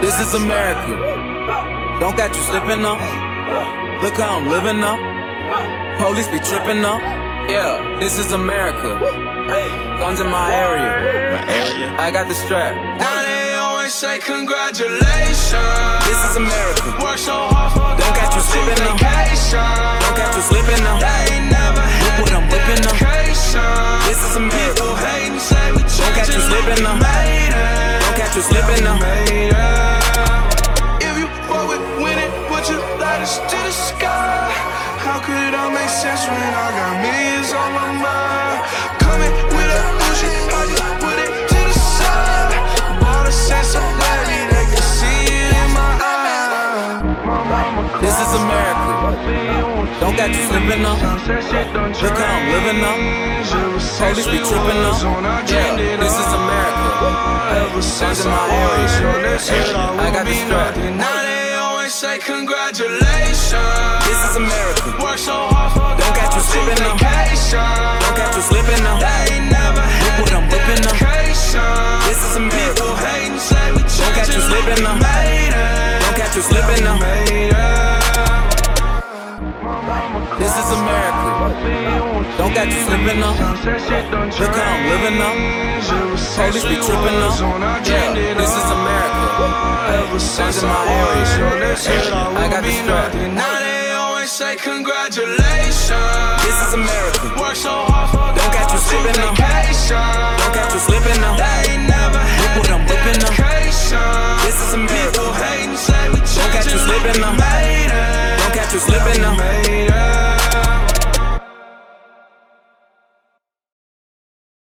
This is America. Don't got you slipping up. Look how I'm living up. Police be tripping up. Yeah, this is America. Guns in my area. My area. I got the strap. Now they always say congratulations. This is America. Work so hard for Don't got you slipping up. Don't got you slipping up. They ain't never had what I'm whipping up. This is America. People hating, say we Don't got you slipping up. Don't got you slipping up. Sense when I got millions on my mind? Coming with a I just put it to the side. Bought a sense of clarity, they can see it in my eyes. This is America. Don't got you slipping up. Look how I'm living up. Police be tripping up. Yeah, this is America. In my area. I got the strap. Now they always say congratulations. This is America. Work so hard for Don't got you slipping vacation. Don't got you slipping never had what I'm whipping dedication. This is say we Don't got you slipping it. Don't got you slipping it. This is America. Don't got you slipping up. Look how I'm living up. Police be tripping up. Yeah, this is America. Guns in my area. I got the strap. Now they always say congratulations. This is America. Work so hard for Don't got you slipping up. vacation. Don't got you slipping up. They ain't never had what I'm whipping up. This is America. People hating, say we Don't got you slipping we up. made it. Don't got you slipping up. Made